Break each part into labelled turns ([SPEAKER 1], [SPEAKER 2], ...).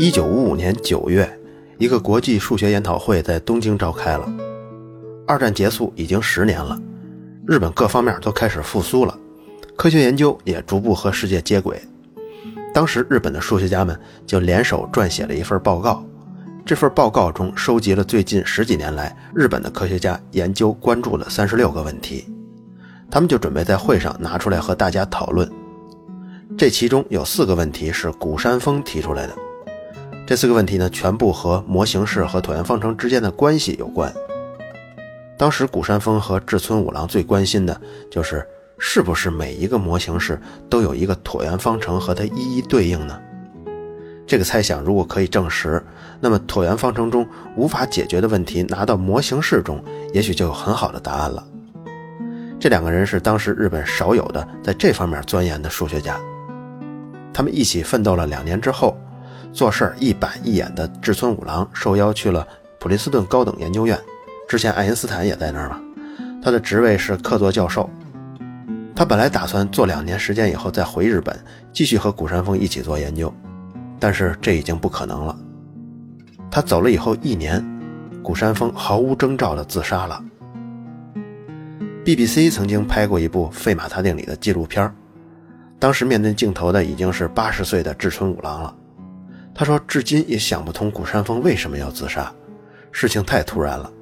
[SPEAKER 1] 一九五五年九月，一个国际数学研讨会在东京召开了。二战结束已经十年了，日本各方面都开始复苏了，科学研究也逐步和世界接轨。当时日本的数学家们就联手撰写了一份报告，这份报告中收集了最近十几年来日本的科学家研究关注的三十六个问题，他们就准备在会上拿出来和大家讨论。这其中有四个问题是谷山峰提出来的。这四个问题呢，全部和模型式和椭圆方程之间的关系有关。当时谷山峰和志村五郎最关心的就是，是不是每一个模型式都有一个椭圆方程和它一一对应呢？这个猜想如果可以证实，那么椭圆方程中无法解决的问题拿到模型式中，也许就有很好的答案了。这两个人是当时日本少有的在这方面钻研的数学家，他们一起奋斗了两年之后。做事儿一板一眼的志村五郎受邀去了普林斯顿高等研究院，之前爱因斯坦也在那儿嘛。他的职位是客座教授。他本来打算做两年时间以后再回日本，继续和谷山峰一起做研究，但是这已经不可能了。他走了以后一年，谷山峰毫无征兆地自杀了。BBC 曾经拍过一部费马他定理的纪录片，当时面对镜头的已经是八十岁的志村五郎了。他说：“至今也想不通谷山峰为什么要自杀，事情太突然了。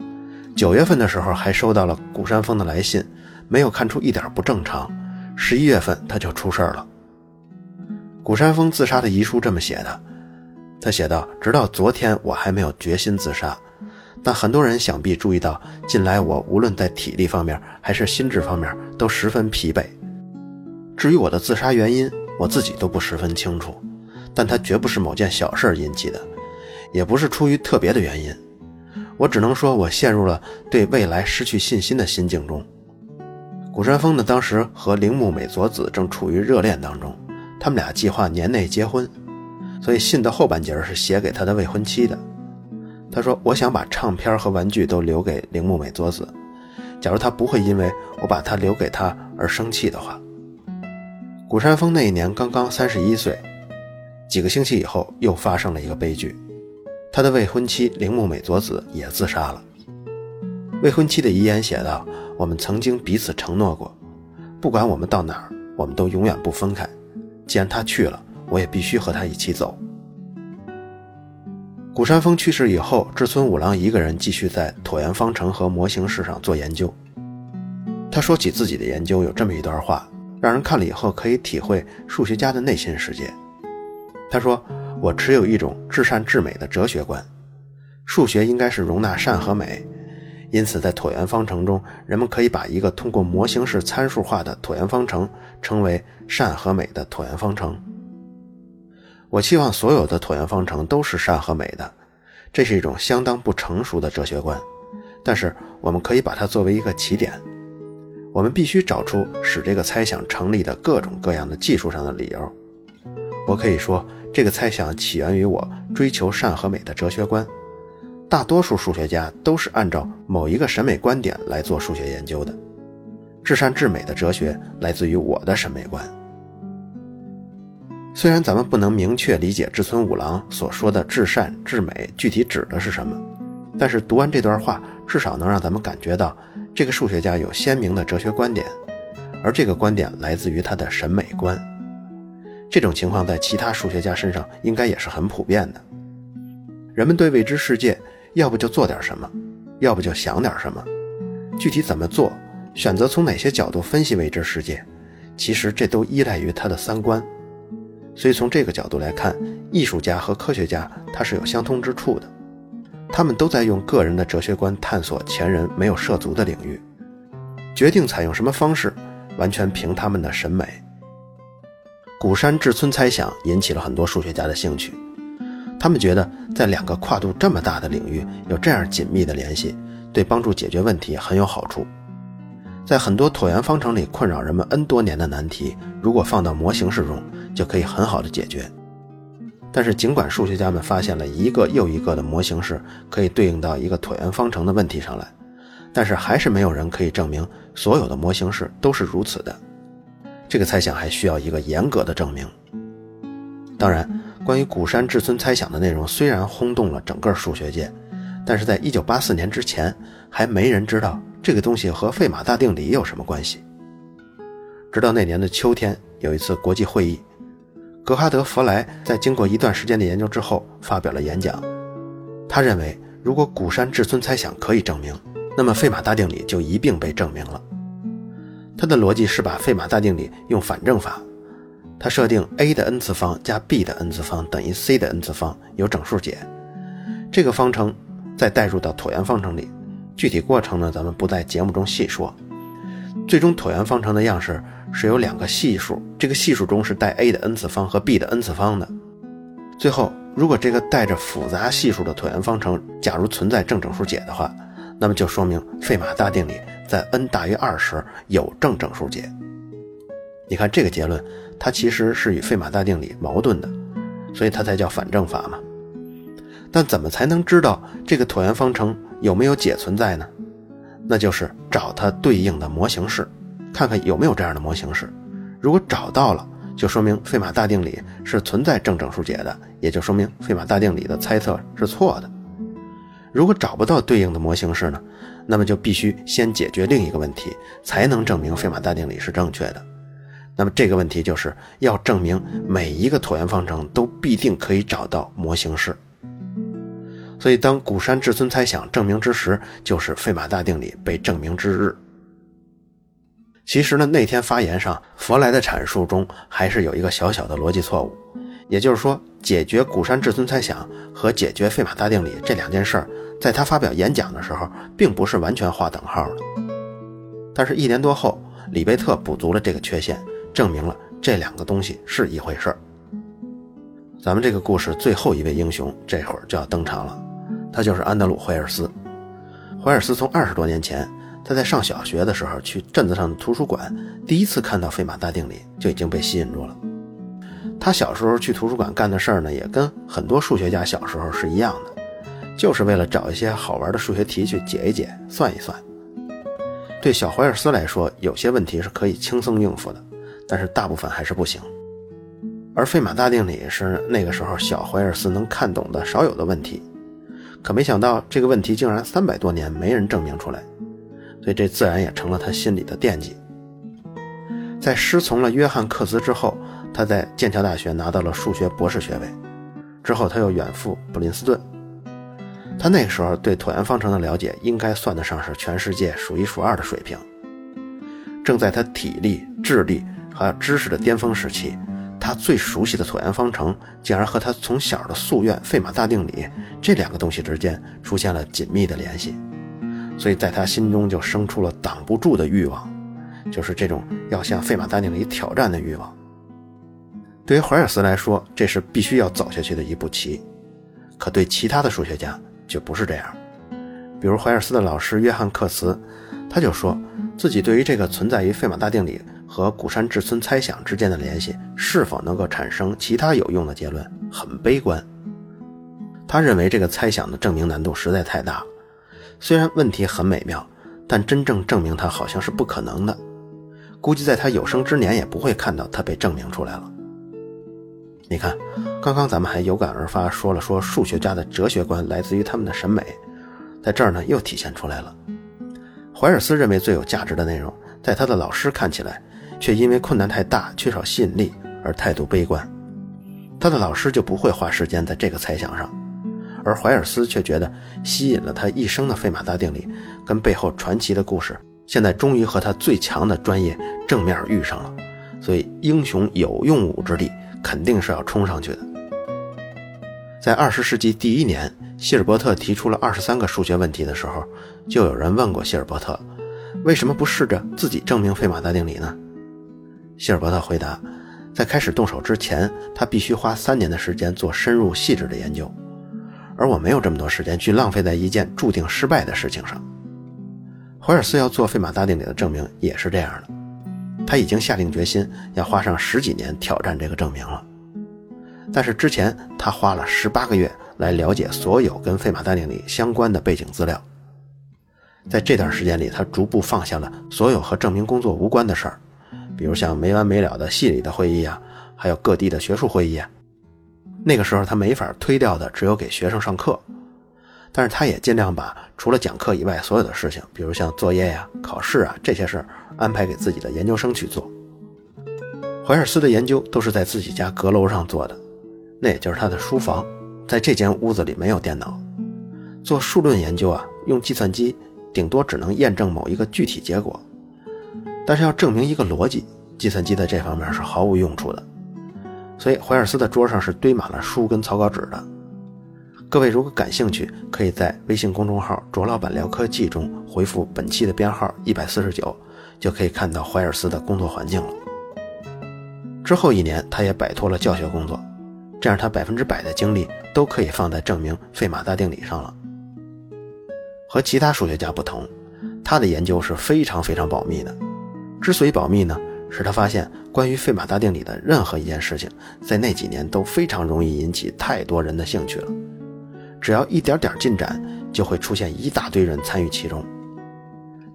[SPEAKER 1] 九月份的时候还收到了谷山峰的来信，没有看出一点不正常。十一月份他就出事了。谷山峰自杀的遗书这么写的，他写道：直到昨天我还没有决心自杀，但很多人想必注意到，近来我无论在体力方面还是心智方面都十分疲惫。至于我的自杀原因，我自己都不十分清楚。”但它绝不是某件小事引起的，也不是出于特别的原因。我只能说，我陷入了对未来失去信心的心境中。谷山峰呢，当时和铃木美佐子正处于热恋当中，他们俩计划年内结婚，所以信的后半截是写给他的未婚妻的。他说：“我想把唱片和玩具都留给铃木美佐子，假如他不会因为我把它留给他而生气的话。”谷山峰那一年刚刚三十一岁。几个星期以后，又发生了一个悲剧，他的未婚妻铃木美佐子也自杀了。未婚妻的遗言写道：“我们曾经彼此承诺过，不管我们到哪儿，我们都永远不分开。既然他去了，我也必须和他一起走。”谷山峰去世以后，志村五郎一个人继续在椭圆方程和模型式上做研究。他说起自己的研究有这么一段话，让人看了以后可以体会数学家的内心世界。他说：“我持有一种至善至美的哲学观，数学应该是容纳善和美，因此在椭圆方程中，人们可以把一个通过模型式参数化的椭圆方程称为善和美的椭圆方程。我希望所有的椭圆方程都是善和美的，这是一种相当不成熟的哲学观，但是我们可以把它作为一个起点。我们必须找出使这个猜想成立的各种各样的技术上的理由。我可以说。”这个猜想起源于我追求善和美的哲学观。大多数数学家都是按照某一个审美观点来做数学研究的。至善至美的哲学来自于我的审美观。虽然咱们不能明确理解志村五郎所说的至善至美具体指的是什么，但是读完这段话，至少能让咱们感觉到这个数学家有鲜明的哲学观点，而这个观点来自于他的审美观。这种情况在其他数学家身上应该也是很普遍的。人们对未知世界，要不就做点什么，要不就想点什么。具体怎么做，选择从哪些角度分析未知世界，其实这都依赖于他的三观。所以从这个角度来看，艺术家和科学家他是有相通之处的。他们都在用个人的哲学观探索前人没有涉足的领域，决定采用什么方式，完全凭他们的审美。古山志村猜想引起了很多数学家的兴趣，他们觉得在两个跨度这么大的领域有这样紧密的联系，对帮助解决问题很有好处。在很多椭圆方程里困扰人们 n 多年的难题，如果放到模型式中，就可以很好的解决。但是，尽管数学家们发现了一个又一个的模型式可以对应到一个椭圆方程的问题上来，但是还是没有人可以证明所有的模型式都是如此的。这个猜想还需要一个严格的证明。当然，关于古山至村猜想的内容虽然轰动了整个数学界，但是在1984年之前，还没人知道这个东西和费马大定理有什么关系。直到那年的秋天，有一次国际会议，格哈德·弗莱在经过一段时间的研究之后发表了演讲。他认为，如果古山至村猜想可以证明，那么费马大定理就一并被证明了。他的逻辑是把费马大定理用反证法。他设定 a 的 n 次方加 b 的 n 次方等于 c 的 n 次方，由整数解。这个方程再代入到椭圆方程里，具体过程呢，咱们不在节目中细说。最终椭圆方程的样式是由两个系数，这个系数中是带 a 的 n 次方和 b 的 n 次方的。最后，如果这个带着复杂系数的椭圆方程假如存在正整数解的话，那么就说明费马大定理在 n 大于二时有正整数解。你看这个结论。它其实是与费马大定理矛盾的，所以它才叫反证法嘛。但怎么才能知道这个椭圆方程有没有解存在呢？那就是找它对应的模型式，看看有没有这样的模型式。如果找到了，就说明费马大定理是存在正整数解的，也就说明费马大定理的猜测是错的。如果找不到对应的模型式呢，那么就必须先解决另一个问题，才能证明费马大定理是正确的。那么这个问题就是要证明每一个椭圆方程都必定可以找到模型式。所以当古山至尊猜想证明之时，就是费马大定理被证明之日。其实呢，那天发言上佛莱的阐述中还是有一个小小的逻辑错误，也就是说，解决古山至尊猜想和解决费马大定理这两件事儿，在他发表演讲的时候，并不是完全划等号的。但是，一年多后，里贝特补足了这个缺陷。证明了这两个东西是一回事儿。咱们这个故事最后一位英雄这会儿就要登场了，他就是安德鲁·怀尔斯。怀尔斯从二十多年前他在上小学的时候去镇子上的图书馆，第一次看到费马大定理就已经被吸引住了。他小时候去图书馆干的事儿呢，也跟很多数学家小时候是一样的，就是为了找一些好玩的数学题去解一解、算一算。对小怀尔斯来说，有些问题是可以轻松应付的。但是大部分还是不行，而费马大定理是那个时候小怀尔斯能看懂的少有的问题，可没想到这个问题竟然三百多年没人证明出来，所以这自然也成了他心里的惦记。在师从了约翰克兹之后，他在剑桥大学拿到了数学博士学位，之后他又远赴普林斯顿，他那时候对椭圆方程的了解应该算得上是全世界数一数二的水平，正在他体力、智力。还有知识的巅峰时期，他最熟悉的椭圆方程竟然和他从小的夙愿费马大定理这两个东西之间出现了紧密的联系，所以在他心中就生出了挡不住的欲望，就是这种要向费马大定理挑战的欲望。对于怀尔斯来说，这是必须要走下去的一步棋，可对其他的数学家就不是这样。比如怀尔斯的老师约翰克茨，他就说自己对于这个存在于费马大定理。和谷山至村猜想之间的联系是否能够产生其他有用的结论，很悲观。他认为这个猜想的证明难度实在太大。虽然问题很美妙，但真正证明它好像是不可能的。估计在他有生之年也不会看到它被证明出来了。你看，刚刚咱们还有感而发说了说数学家的哲学观来自于他们的审美，在这儿呢又体现出来了。怀尔斯认为最有价值的内容，在他的老师看起来。却因为困难太大、缺少吸引力而态度悲观，他的老师就不会花时间在这个猜想上，而怀尔斯却觉得吸引了他一生的费马大定理跟背后传奇的故事，现在终于和他最强的专业正面遇上了，所以英雄有用武之地肯定是要冲上去的。在二十世纪第一年，希尔伯特提出了二十三个数学问题的时候，就有人问过希尔伯特，为什么不试着自己证明费马大定理呢？希尔伯特回答：“在开始动手之前，他必须花三年的时间做深入细致的研究，而我没有这么多时间去浪费在一件注定失败的事情上。”怀尔斯要做费马大定理的证明也是这样的，他已经下定决心要花上十几年挑战这个证明了。但是之前他花了十八个月来了解所有跟费马大定理相关的背景资料，在这段时间里，他逐步放下了所有和证明工作无关的事儿。比如像没完没了的系里的会议啊，还有各地的学术会议啊，那个时候他没法推掉的只有给学生上课，但是他也尽量把除了讲课以外所有的事情，比如像作业呀、考试啊这些事儿，安排给自己的研究生去做。怀尔斯的研究都是在自己家阁楼上做的，那也就是他的书房，在这间屋子里没有电脑。做数论研究啊，用计算机顶多只能验证某一个具体结果，但是要证明一个逻辑，计算机在这方面是毫无用处的。所以怀尔斯的桌上是堆满了书跟草稿纸的。各位如果感兴趣，可以在微信公众号“卓老板聊科技”中回复本期的编号一百四十九，就可以看到怀尔斯的工作环境了。之后一年，他也摆脱了教学工作，这样他百分之百的精力都可以放在证明费马大定理上了。和其他数学家不同，他的研究是非常非常保密的。之所以保密呢？是他发现，关于费马大定理的任何一件事情，在那几年都非常容易引起太多人的兴趣了。只要一点点进展，就会出现一大堆人参与其中。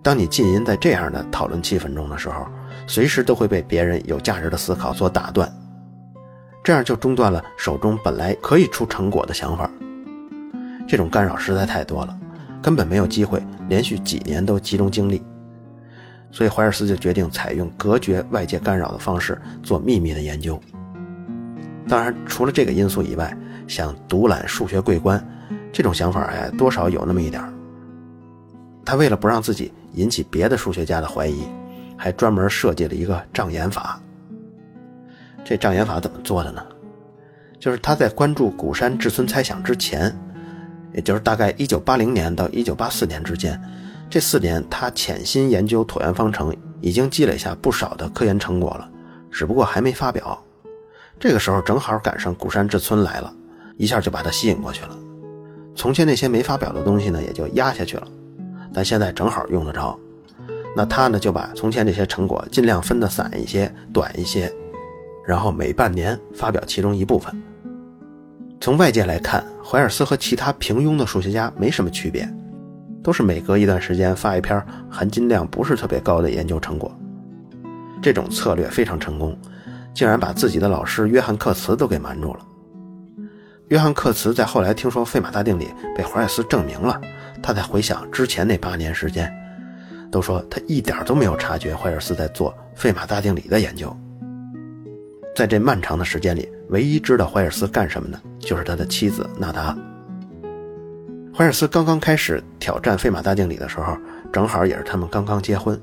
[SPEAKER 1] 当你浸淫在这样的讨论气氛中的时候，随时都会被别人有价值的思考所打断，这样就中断了手中本来可以出成果的想法。这种干扰实在太多了，根本没有机会连续几年都集中精力。所以怀尔斯就决定采用隔绝外界干扰的方式做秘密的研究。当然，除了这个因素以外，想独揽数学桂冠这种想法，哎，多少有那么一点他为了不让自己引起别的数学家的怀疑，还专门设计了一个障眼法。这障眼法怎么做的呢？就是他在关注谷山至村猜想之前，也就是大概1980年到1984年之间。这四年，他潜心研究椭圆方程，已经积累下不少的科研成果了，只不过还没发表。这个时候正好赶上古山志村来了，一下就把他吸引过去了。从前那些没发表的东西呢，也就压下去了，但现在正好用得着。那他呢，就把从前这些成果尽量分得散一些、短一些，然后每半年发表其中一部分。从外界来看，怀尔斯和其他平庸的数学家没什么区别。都是每隔一段时间发一篇含金量不是特别高的研究成果，这种策略非常成功，竟然把自己的老师约翰克茨都给瞒住了。约翰克茨在后来听说费马大定理被怀尔斯证明了，他才回想之前那八年时间，都说他一点都没有察觉怀尔斯在做费马大定理的研究。在这漫长的时间里，唯一知道怀尔斯干什么的，就是他的妻子纳达。怀尔斯刚刚开始挑战费马大定理的时候，正好也是他们刚刚结婚。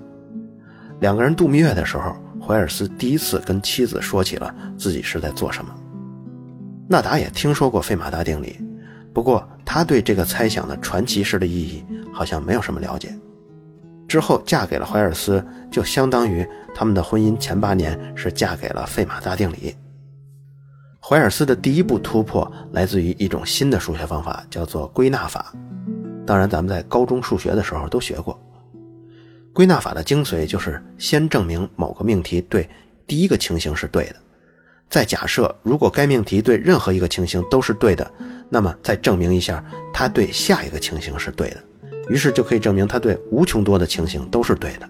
[SPEAKER 1] 两个人度蜜月的时候，怀尔斯第一次跟妻子说起了自己是在做什么。纳达也听说过费马大定理，不过他对这个猜想的传奇式的意义好像没有什么了解。之后嫁给了怀尔斯，就相当于他们的婚姻前八年是嫁给了费马大定理。怀尔斯的第一步突破来自于一种新的数学方法，叫做归纳法。当然，咱们在高中数学的时候都学过。归纳法的精髓就是先证明某个命题对第一个情形是对的，再假设如果该命题对任何一个情形都是对的，那么再证明一下它对下一个情形是对的，于是就可以证明它对无穷多的情形都是对的。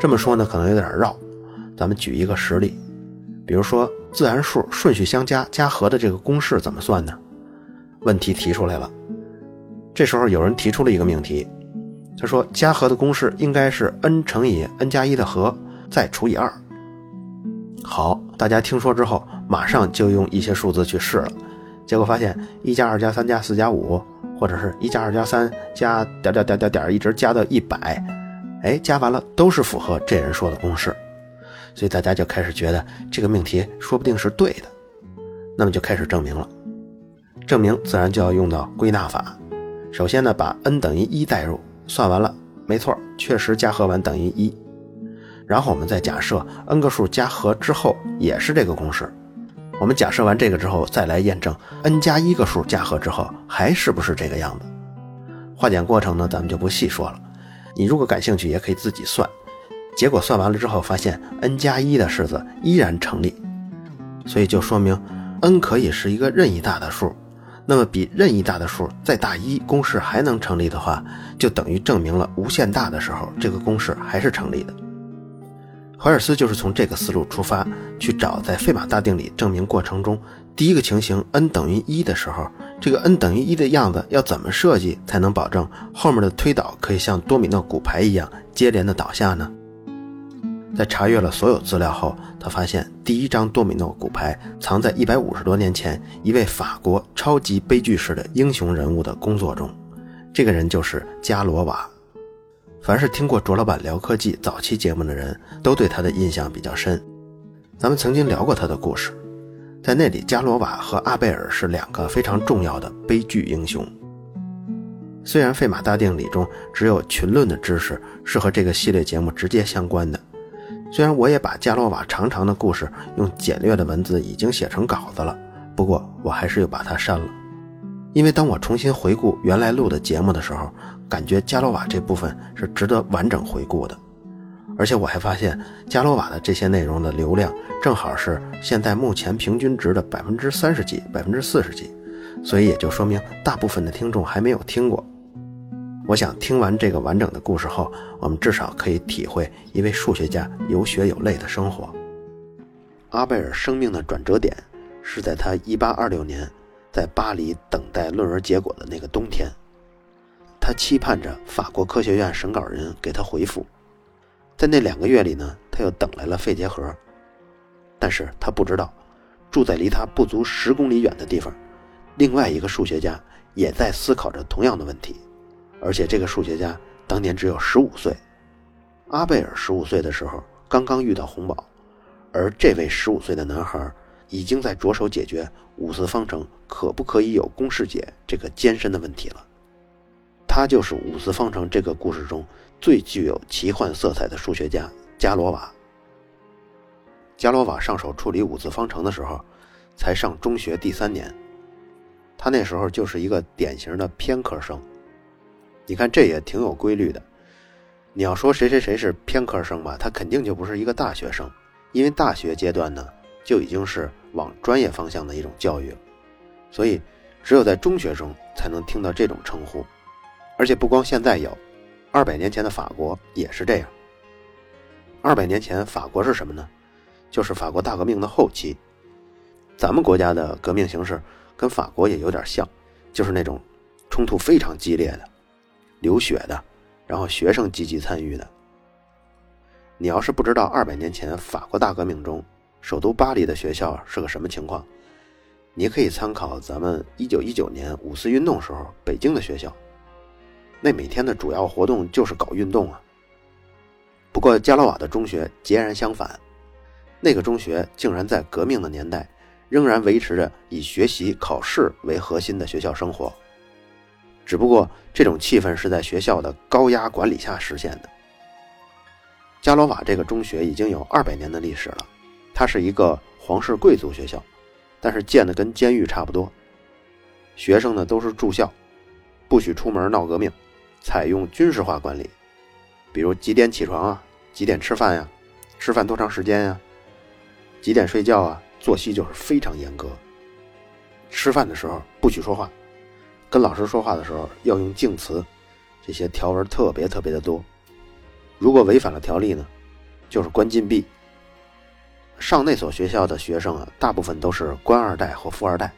[SPEAKER 1] 这么说呢，可能有点绕，咱们举一个实例，比如说。自然数顺序相加加和的这个公式怎么算呢？问题提出来了。这时候有人提出了一个命题，他说加和的公式应该是 n 乘以 n 加一的和再除以二。好，大家听说之后，马上就用一些数字去试了，结果发现一加二加三加四加五，或者是一加二加三加点点点点点一直加到一百，哎，加完了都是符合这人说的公式。所以大家就开始觉得这个命题说不定是对的，那么就开始证明了。证明自然就要用到归纳法。首先呢，把 n 等于一代入，算完了，没错，确实加和完等于一。然后我们再假设 n 个数加和之后也是这个公式。我们假设完这个之后，再来验证 n 加一个数加和之后还是不是这个样子。化简过程呢，咱们就不细说了。你如果感兴趣，也可以自己算。结果算完了之后，发现 n 加一的式子依然成立，所以就说明 n 可以是一个任意大的数。那么比任意大的数再大一，公式还能成立的话，就等于证明了无限大的时候，这个公式还是成立的。怀尔斯就是从这个思路出发，去找在费马大定理证明过程中第一个情形 n 等于一的时候，这个 n 等于一的样子要怎么设计才能保证后面的推导可以像多米诺骨牌一样接连的倒下呢？在查阅了所有资料后，他发现第一张多米诺骨牌藏在一百五十多年前一位法国超级悲剧式的英雄人物的工作中，这个人就是加罗瓦。凡是听过卓老板聊科技早期节目的人都对他的印象比较深。咱们曾经聊过他的故事，在那里，加罗瓦和阿贝尔是两个非常重要的悲剧英雄。虽然费马大定理中只有群论的知识是和这个系列节目直接相关的，虽然我也把加罗瓦长长的故事用简略的文字已经写成稿子了，不过我还是又把它删了，因为当我重新回顾原来录的节目的时候。感觉加罗瓦这部分是值得完整回顾的，而且我还发现加罗瓦的这些内容的流量正好是现在目前平均值的百分之三十几、百分之四十几，所以也就说明大部分的听众还没有听过。我想听完这个完整的故事后，我们至少可以体会一位数学家有血有泪的生活。阿贝尔生命的转折点是在他一八二六年在巴黎等待论文结果的那个冬天。他期盼着法国科学院审稿人给他回复，在那两个月里呢，他又等来了肺结核。但是他不知道，住在离他不足十公里远的地方，另外一个数学家也在思考着同样的问题，而且这个数学家当年只有十五岁。阿贝尔十五岁的时候刚刚遇到洪堡，而这位十五岁的男孩已经在着手解决五次方程可不可以有公式解这个艰深的问题了。他就是五次方程这个故事中最具有奇幻色彩的数学家加罗瓦。加罗瓦上手处理五次方程的时候，才上中学第三年，他那时候就是一个典型的偏科生。你看这也挺有规律的。你要说谁谁谁是偏科生吧，他肯定就不是一个大学生，因为大学阶段呢就已经是往专业方向的一种教育，所以只有在中学中才能听到这种称呼。而且不光现在有，二百年前的法国也是这样。二百年前法国是什么呢？就是法国大革命的后期。咱们国家的革命形势跟法国也有点像，就是那种冲突非常激烈的、流血的，然后学生积极参与的。你要是不知道二百年前法国大革命中首都巴黎的学校是个什么情况，你可以参考咱们一九一九年五四运动时候北京的学校。那每天的主要活动就是搞运动啊。不过加罗瓦的中学截然相反，那个中学竟然在革命的年代仍然维持着以学习考试为核心的学校生活。只不过这种气氛是在学校的高压管理下实现的。加罗瓦这个中学已经有二百年的历史了，它是一个皇室贵族学校，但是建的跟监狱差不多，学生呢都是住校，不许出门闹革命。采用军事化管理，比如几点起床啊，几点吃饭呀，吃饭多长时间呀，几点睡觉啊，作息就是非常严格。吃饭的时候不许说话，跟老师说话的时候要用敬词，这些条文特别特别的多。如果违反了条例呢，就是关禁闭。上那所学校的学生啊，大部分都是官二代和富二代，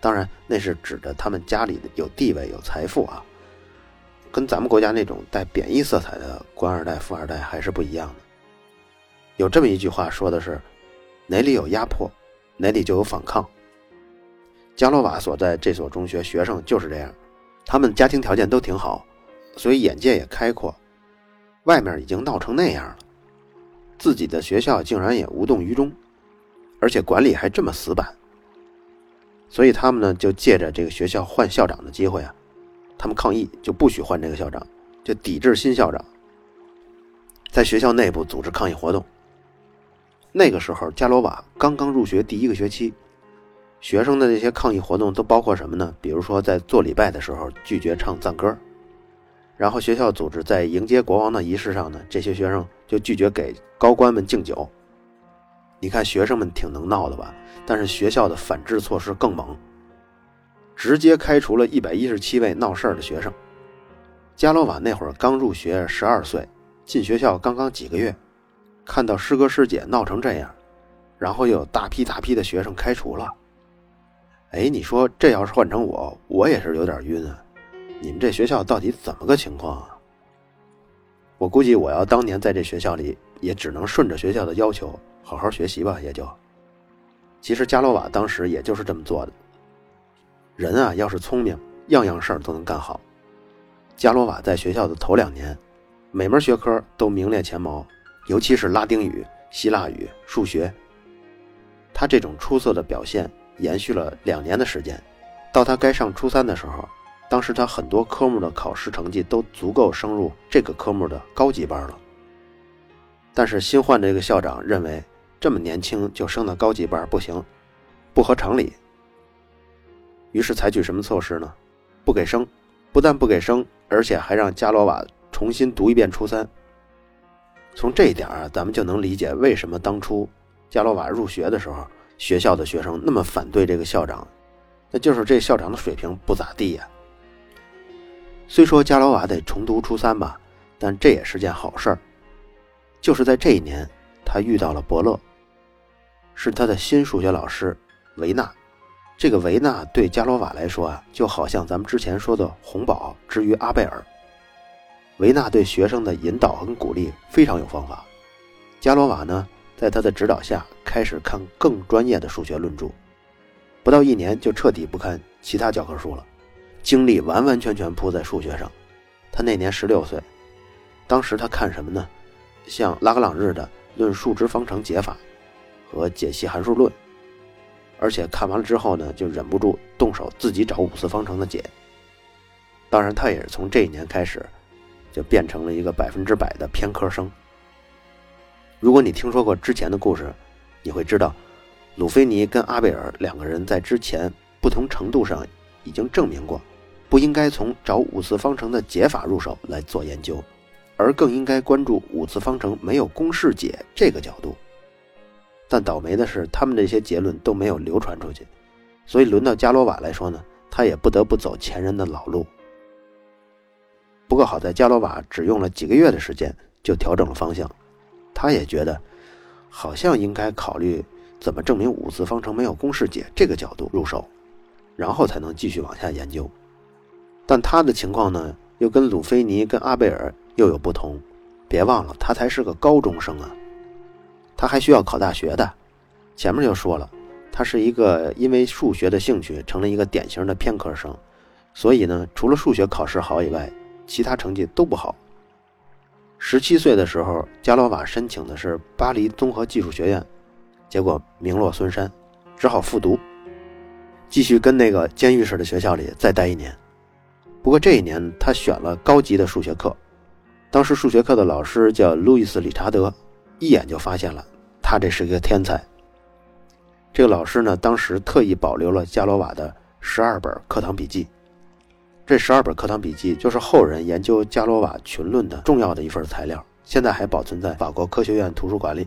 [SPEAKER 1] 当然那是指的他们家里有地位、有财富啊。跟咱们国家那种带贬义色彩的官二代、富二代还是不一样的。有这么一句话说的是：“哪里有压迫，哪里就有反抗。”加罗瓦所在这所中学学生就是这样，他们家庭条件都挺好，所以眼界也开阔。外面已经闹成那样了，自己的学校竟然也无动于衷，而且管理还这么死板。所以他们呢，就借着这个学校换校长的机会啊。他们抗议就不许换这个校长，就抵制新校长。在学校内部组织抗议活动。那个时候，加罗瓦刚刚入学第一个学期，学生的那些抗议活动都包括什么呢？比如说，在做礼拜的时候拒绝唱赞歌，然后学校组织在迎接国王的仪式上呢，这些学生就拒绝给高官们敬酒。你看，学生们挺能闹的吧？但是学校的反制措施更猛。直接开除了一百一十七位闹事儿的学生。加罗瓦那会儿刚入学，十二岁，进学校刚刚几个月，看到师哥师姐闹成这样，然后又有大批大批的学生开除了，哎，你说这要是换成我，我也是有点晕啊！你们这学校到底怎么个情况啊？我估计我要当年在这学校里，也只能顺着学校的要求好好学习吧，也就。其实加罗瓦当时也就是这么做的。人啊，要是聪明，样样事儿都能干好。加罗瓦在学校的头两年，每门学科都名列前茅，尤其是拉丁语、希腊语、数学。他这种出色的表现延续了两年的时间，到他该上初三的时候。当时他很多科目的考试成绩都足够升入这个科目的高级班了，但是新换这个校长认为这么年轻就升到高级班不行，不合常理。于是采取什么措施呢？不给升，不但不给升，而且还让加罗瓦重新读一遍初三。从这一点啊，咱们就能理解为什么当初加罗瓦入学的时候，学校的学生那么反对这个校长，那就是这校长的水平不咋地呀。虽说加罗瓦得重读初三吧，但这也是件好事儿。就是在这一年，他遇到了伯乐，是他的新数学老师维纳。这个维纳对加罗瓦来说啊，就好像咱们之前说的洪堡之于阿贝尔。维纳对学生的引导和鼓励非常有方法。加罗瓦呢，在他的指导下开始看更专业的数学论著，不到一年就彻底不看其他教科书了。精力完完全全扑在数学上。他那年十六岁，当时他看什么呢？像拉格朗日的《论数值方程解法》和《解析函数论》，而且看完了之后呢，就忍不住动手自己找五次方程的解。当然，他也是从这一年开始，就变成了一个百分之百的偏科生。如果你听说过之前的故事，你会知道，鲁菲尼跟阿贝尔两个人在之前不同程度上已经证明过。不应该从找五次方程的解法入手来做研究，而更应该关注五次方程没有公式解这个角度。但倒霉的是，他们这些结论都没有流传出去，所以轮到伽罗瓦来说呢，他也不得不走前人的老路。不过好在伽罗瓦只用了几个月的时间就调整了方向，他也觉得好像应该考虑怎么证明五次方程没有公式解这个角度入手，然后才能继续往下研究。但他的情况呢，又跟鲁菲尼、跟阿贝尔又有不同。别忘了，他才是个高中生啊，他还需要考大学的。前面就说了，他是一个因为数学的兴趣成了一个典型的偏科生，所以呢，除了数学考试好以外，其他成绩都不好。十七岁的时候，加罗瓦申请的是巴黎综合技术学院，结果名落孙山，只好复读，继续跟那个监狱式的学校里再待一年。不过这一年，他选了高级的数学课。当时数学课的老师叫路易斯·理查德，一眼就发现了他这是一个天才。这个老师呢，当时特意保留了加罗瓦的十二本课堂笔记。这十二本课堂笔记就是后人研究加罗瓦群论的重要的一份材料，现在还保存在法国科学院图书馆里。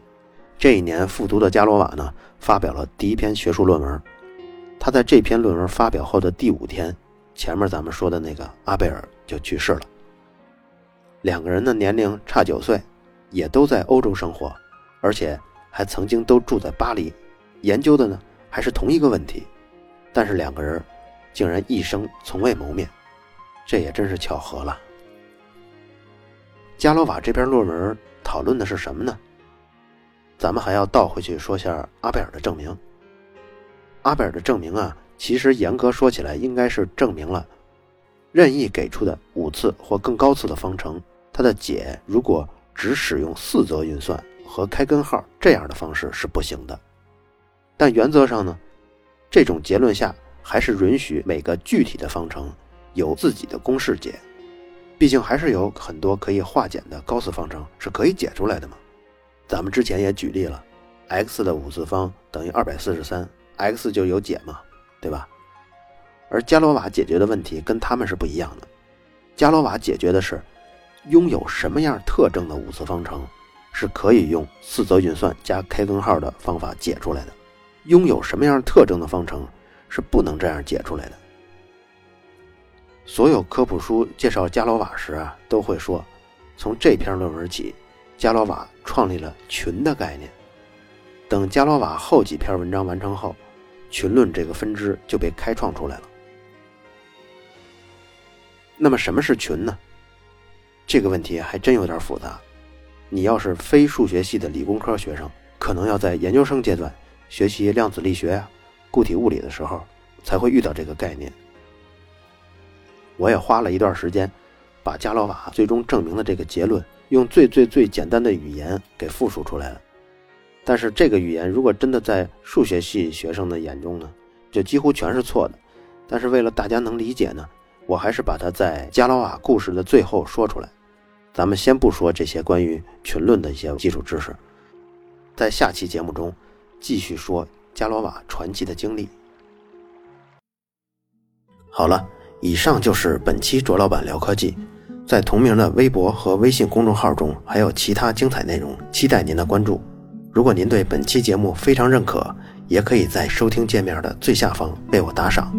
[SPEAKER 1] 这一年复读的加罗瓦呢，发表了第一篇学术论文。他在这篇论文发表后的第五天。前面咱们说的那个阿贝尔就去世了。两个人的年龄差九岁，也都在欧洲生活，而且还曾经都住在巴黎，研究的呢还是同一个问题，但是两个人竟然一生从未谋面，这也真是巧合了。加罗瓦这篇论文讨论的是什么呢？咱们还要倒回去说下阿贝尔的证明。阿贝尔的证明啊。其实严格说起来，应该是证明了任意给出的五次或更高次的方程，它的解如果只使用四则运算和开根号这样的方式是不行的。但原则上呢，这种结论下还是允许每个具体的方程有自己的公式解，毕竟还是有很多可以化简的高次方程是可以解出来的嘛。咱们之前也举例了，x 的五次方等于二百四十三，x 就有解嘛。对吧？而伽罗瓦解决的问题跟他们是不一样的。伽罗瓦解决的是拥有什么样特征的五次方程是可以用四则运算加开根号的方法解出来的，拥有什么样特征的方程是不能这样解出来的。所有科普书介绍伽罗瓦时啊，都会说，从这篇论文起，伽罗瓦创立了群的概念。等伽罗瓦后几篇文章完成后。群论这个分支就被开创出来了。那么什么是群呢？这个问题还真有点复杂。你要是非数学系的理工科学生，可能要在研究生阶段学习量子力学呀、固体物理的时候，才会遇到这个概念。我也花了一段时间，把伽罗瓦最终证明的这个结论，用最最最简单的语言给复述出来了。但是这个语言如果真的在数学系学生的眼中呢，就几乎全是错的。但是为了大家能理解呢，我还是把它在伽罗瓦故事的最后说出来。咱们先不说这些关于群论的一些基础知识，在下期节目中继续说伽罗瓦传奇的经历。好了，以上就是本期卓老板聊科技，在同名的微博和微信公众号中还有其他精彩内容，期待您的关注。如果您对本期节目非常认可，也可以在收听界面的最下方为我打赏。